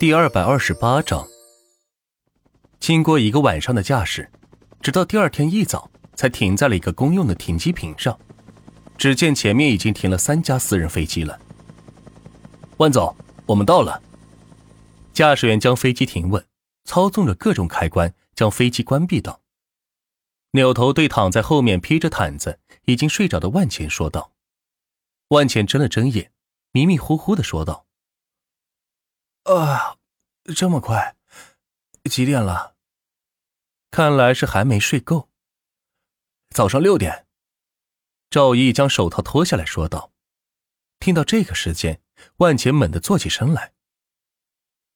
第二百二十八章，经过一个晚上的驾驶，直到第二天一早才停在了一个公用的停机坪上。只见前面已经停了三架私人飞机了。万总，我们到了。驾驶员将飞机停稳，操纵着各种开关将飞机关闭道。扭头对躺在后面披着毯子已经睡着的万钱说道。万钱睁了睁眼，迷迷糊糊的说道。啊，这么快？几点了？看来是还没睡够。早上六点。赵毅将手套脱下来说道。听到这个时间，万钱猛地坐起身来。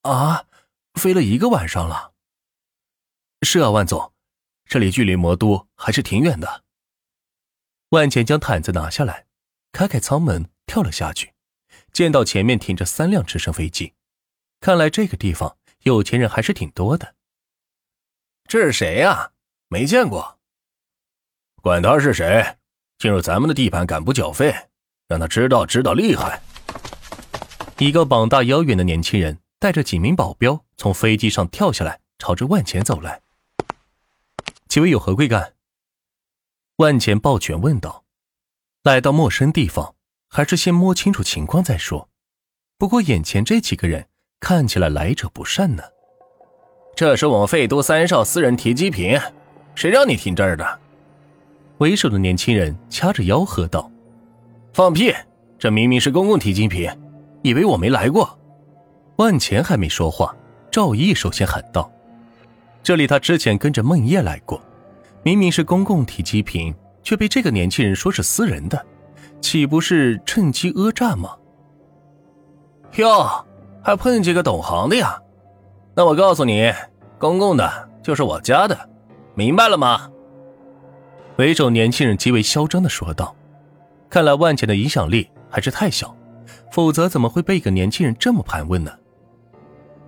啊，飞了一个晚上了。是啊，万总，这里距离魔都还是挺远的。万钱将毯子拿下来，开开舱门，跳了下去，见到前面停着三辆直升飞机。看来这个地方有钱人还是挺多的。这是谁呀？没见过。管他是谁，进入咱们的地盘敢不缴费，让他知道知道厉害。一个膀大腰圆的年轻人带着几名保镖从飞机上跳下来，朝着万钱走来。几位有何贵干？万钱抱拳问道。来到陌生地方，还是先摸清楚情况再说。不过眼前这几个人。看起来来者不善呢。这是我们费都三少私人提机坪，谁让你停这儿的？为首的年轻人掐着腰喝道：“放屁！这明明是公共提机坪，以为我没来过？”万钱还没说话，赵毅首先喊道：“这里他之前跟着孟叶来过，明明是公共提机坪，却被这个年轻人说是私人的，岂不是趁机讹诈吗？”哟。还碰见个懂行的呀？那我告诉你，公共的就是我家的，明白了吗？为首年轻人极为嚣张的说道。看来万钱的影响力还是太小，否则怎么会被一个年轻人这么盘问呢？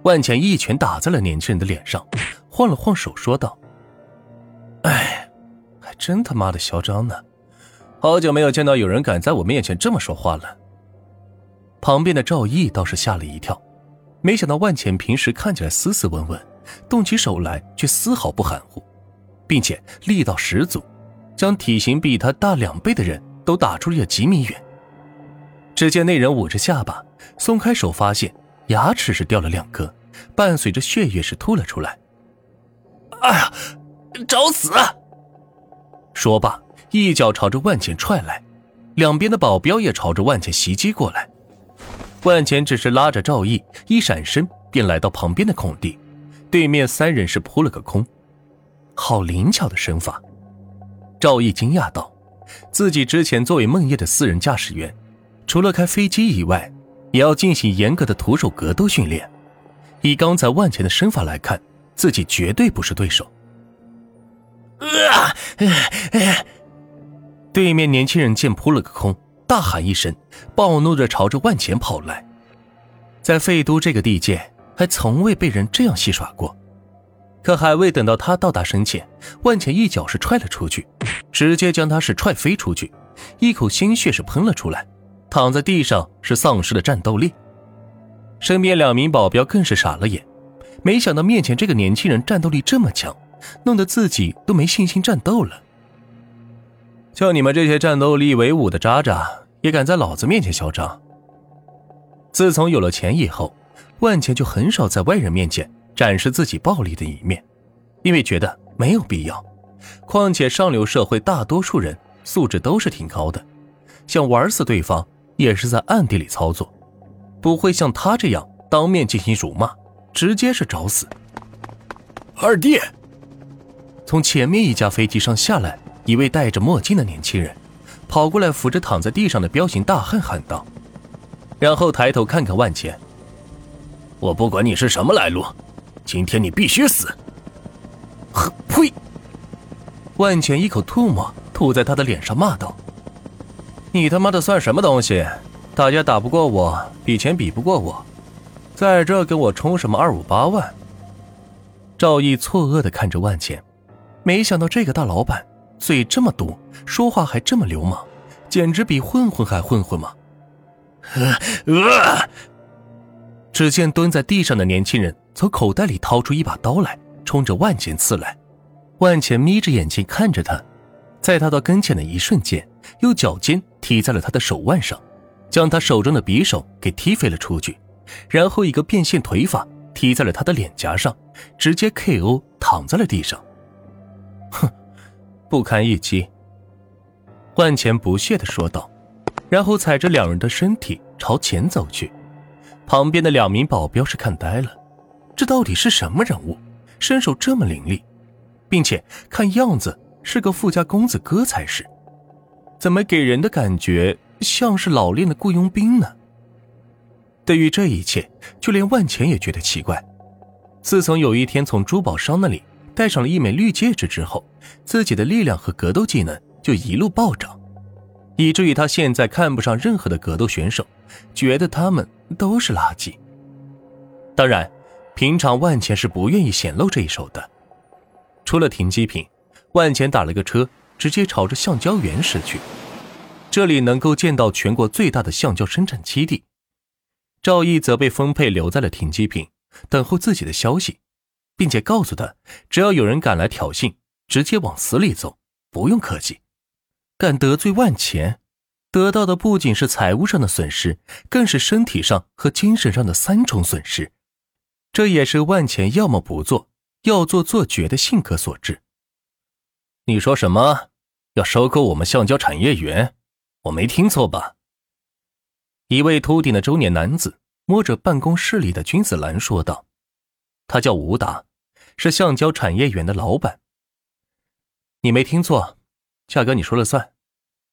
万钱一拳打在了年轻人的脸上，晃了晃手说道：“哎，还真他妈的嚣张呢！好久没有见到有人敢在我面前这么说话了。”旁边的赵毅倒是吓了一跳。没想到万浅平时看起来斯斯文文，动起手来却丝毫不含糊，并且力道十足，将体型比他大两倍的人都打出了几米远。只见那人捂着下巴，松开手，发现牙齿是掉了两颗，伴随着血液是吐了出来。哎呀，找死！说罢，一脚朝着万浅踹来，两边的保镖也朝着万浅袭击过来。万钱只是拉着赵毅，一闪身便来到旁边的空地，对面三人是扑了个空，好灵巧的身法。赵毅惊讶道：“自己之前作为梦叶的私人驾驶员，除了开飞机以外，也要进行严格的徒手格斗训练。以刚才万钱的身法来看，自己绝对不是对手。”啊！对面年轻人见扑了个空。大喊一声，暴怒的朝着万钱跑来。在废都这个地界，还从未被人这样戏耍过。可还未等到他到达身前，万钱一脚是踹了出去，直接将他是踹飞出去，一口鲜血是喷了出来，躺在地上是丧失了战斗力。身边两名保镖更是傻了眼，没想到面前这个年轻人战斗力这么强，弄得自己都没信心战斗了。就你们这些战斗力为伍的渣渣，也敢在老子面前嚣张？自从有了钱以后，万钱就很少在外人面前展示自己暴力的一面，因为觉得没有必要。况且上流社会大多数人素质都是挺高的，想玩死对方也是在暗地里操作，不会像他这样当面进行辱骂，直接是找死。二弟，从前面一架飞机上下来。一位戴着墨镜的年轻人跑过来，扶着躺在地上的彪形大汉喊道，然后抬头看看万钱：“我不管你是什么来路，今天你必须死！”呵，呸！万钱一口唾沫吐在他的脸上，骂道：“你他妈的算什么东西？打架打不过我，比钱比不过我，在这跟我充什么二五八万？”赵毅错愕的看着万钱，没想到这个大老板。嘴这么毒，说话还这么流氓，简直比混混还混混嘛！只见蹲在地上的年轻人从口袋里掏出一把刀来，冲着万钱刺来。万钱眯着眼睛看着他，在他到跟前的一瞬间，用脚尖踢在了他的手腕上，将他手中的匕首给踢飞了出去，然后一个变线腿法踢在了他的脸颊上，直接 KO 躺在了地上。不堪一击。万钱不屑的说道，然后踩着两人的身体朝前走去。旁边的两名保镖是看呆了，这到底是什么人物，身手这么凌厉，并且看样子是个富家公子哥才是，怎么给人的感觉像是老练的雇佣兵呢？对于这一切，就连万钱也觉得奇怪。自从有一天从珠宝商那里戴上了一枚绿戒指之后，自己的力量和格斗技能。就一路暴涨，以至于他现在看不上任何的格斗选手，觉得他们都是垃圾。当然，平常万钱是不愿意显露这一手的。出了停机坪，万钱打了个车，直接朝着橡胶园驶去。这里能够见到全国最大的橡胶生产基地。赵毅则被分配留在了停机坪，等候自己的消息，并且告诉他，只要有人敢来挑衅，直接往死里揍，不用客气。敢得罪万钱，得到的不仅是财务上的损失，更是身体上和精神上的三重损失。这也是万钱要么不做，要做做绝的性格所致。你说什么？要收购我们橡胶产业园？我没听错吧？一位秃顶的中年男子摸着办公室里的君子兰说道：“他叫吴达，是橡胶产业园的老板。你没听错。”价格你说了算，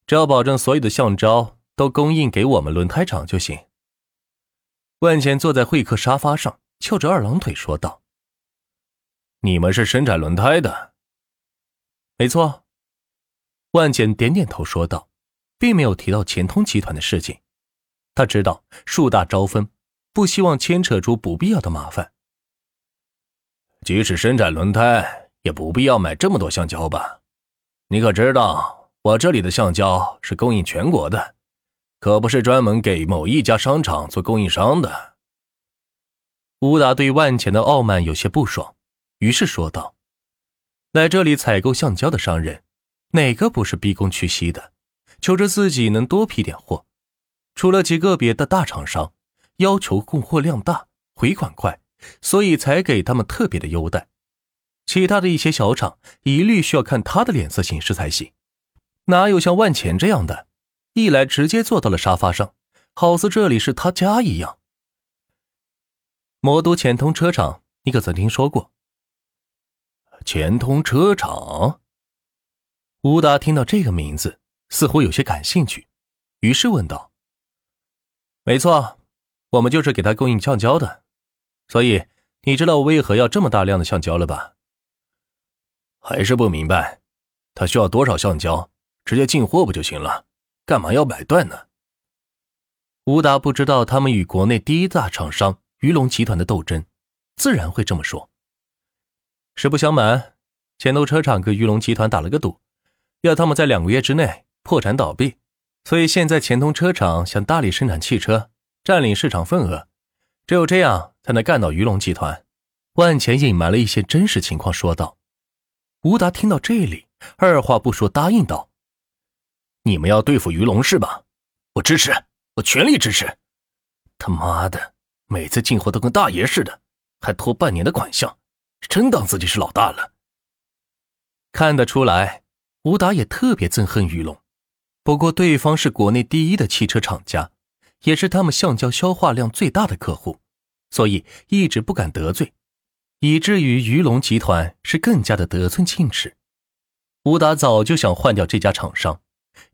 只要保证所有的橡胶都供应给我们轮胎厂就行。万钱坐在会客沙发上，翘着二郎腿说道：“你们是生产轮胎的？”“没错。”万钱点点头说道，并没有提到钱通集团的事情。他知道树大招风，不希望牵扯出不必要的麻烦。即使生产轮胎，也不必要买这么多橡胶吧？你可知道，我这里的橡胶是供应全国的，可不是专门给某一家商场做供应商的。乌达对万钱的傲慢有些不爽，于是说道：“来这里采购橡胶的商人，哪个不是逼宫屈膝的，求着自己能多批点货？除了极个别的大厂商要求供货量大、回款快，所以才给他们特别的优待。”其他的一些小厂一律需要看他的脸色行事才行，哪有像万钱这样的，一来直接坐到了沙发上，好似这里是他家一样。魔都前通车厂，你可曾听说过？前通车厂。吴达听到这个名字，似乎有些感兴趣，于是问道：“没错，我们就是给他供应橡胶的，所以你知道我为何要这么大量的橡胶了吧？”还是不明白，他需要多少橡胶，直接进货不就行了？干嘛要买断呢？吴达不知道他们与国内第一大厂商鱼龙集团的斗争，自然会这么说。实不相瞒，钱都车厂跟鱼龙集团打了个赌，要他们在两个月之内破产倒闭，所以现在钱通车厂想大力生产汽车，占领市场份额，只有这样才能干倒鱼龙集团。万钱隐瞒了一些真实情况，说道。吴达听到这里，二话不说答应道：“你们要对付鱼龙是吧？我支持，我全力支持。他妈的，每次进货都跟大爷似的，还拖半年的款项，真当自己是老大了。”看得出来，吴达也特别憎恨鱼龙。不过对方是国内第一的汽车厂家，也是他们橡胶消化量最大的客户，所以一直不敢得罪。以至于鱼龙集团是更加的得寸进尺。吴达早就想换掉这家厂商，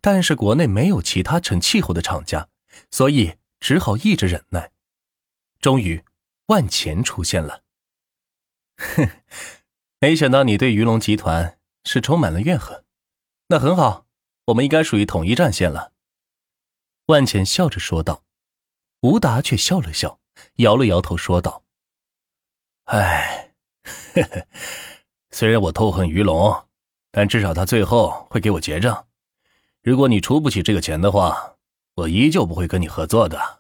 但是国内没有其他成气候的厂家，所以只好一直忍耐。终于，万钱出现了。哼，没想到你对鱼龙集团是充满了怨恨。那很好，我们应该属于统一战线了。万钱笑着说道。吴达却笑了笑，摇了摇头说道。唉，虽然我痛恨于龙，但至少他最后会给我结账。如果你出不起这个钱的话，我依旧不会跟你合作的。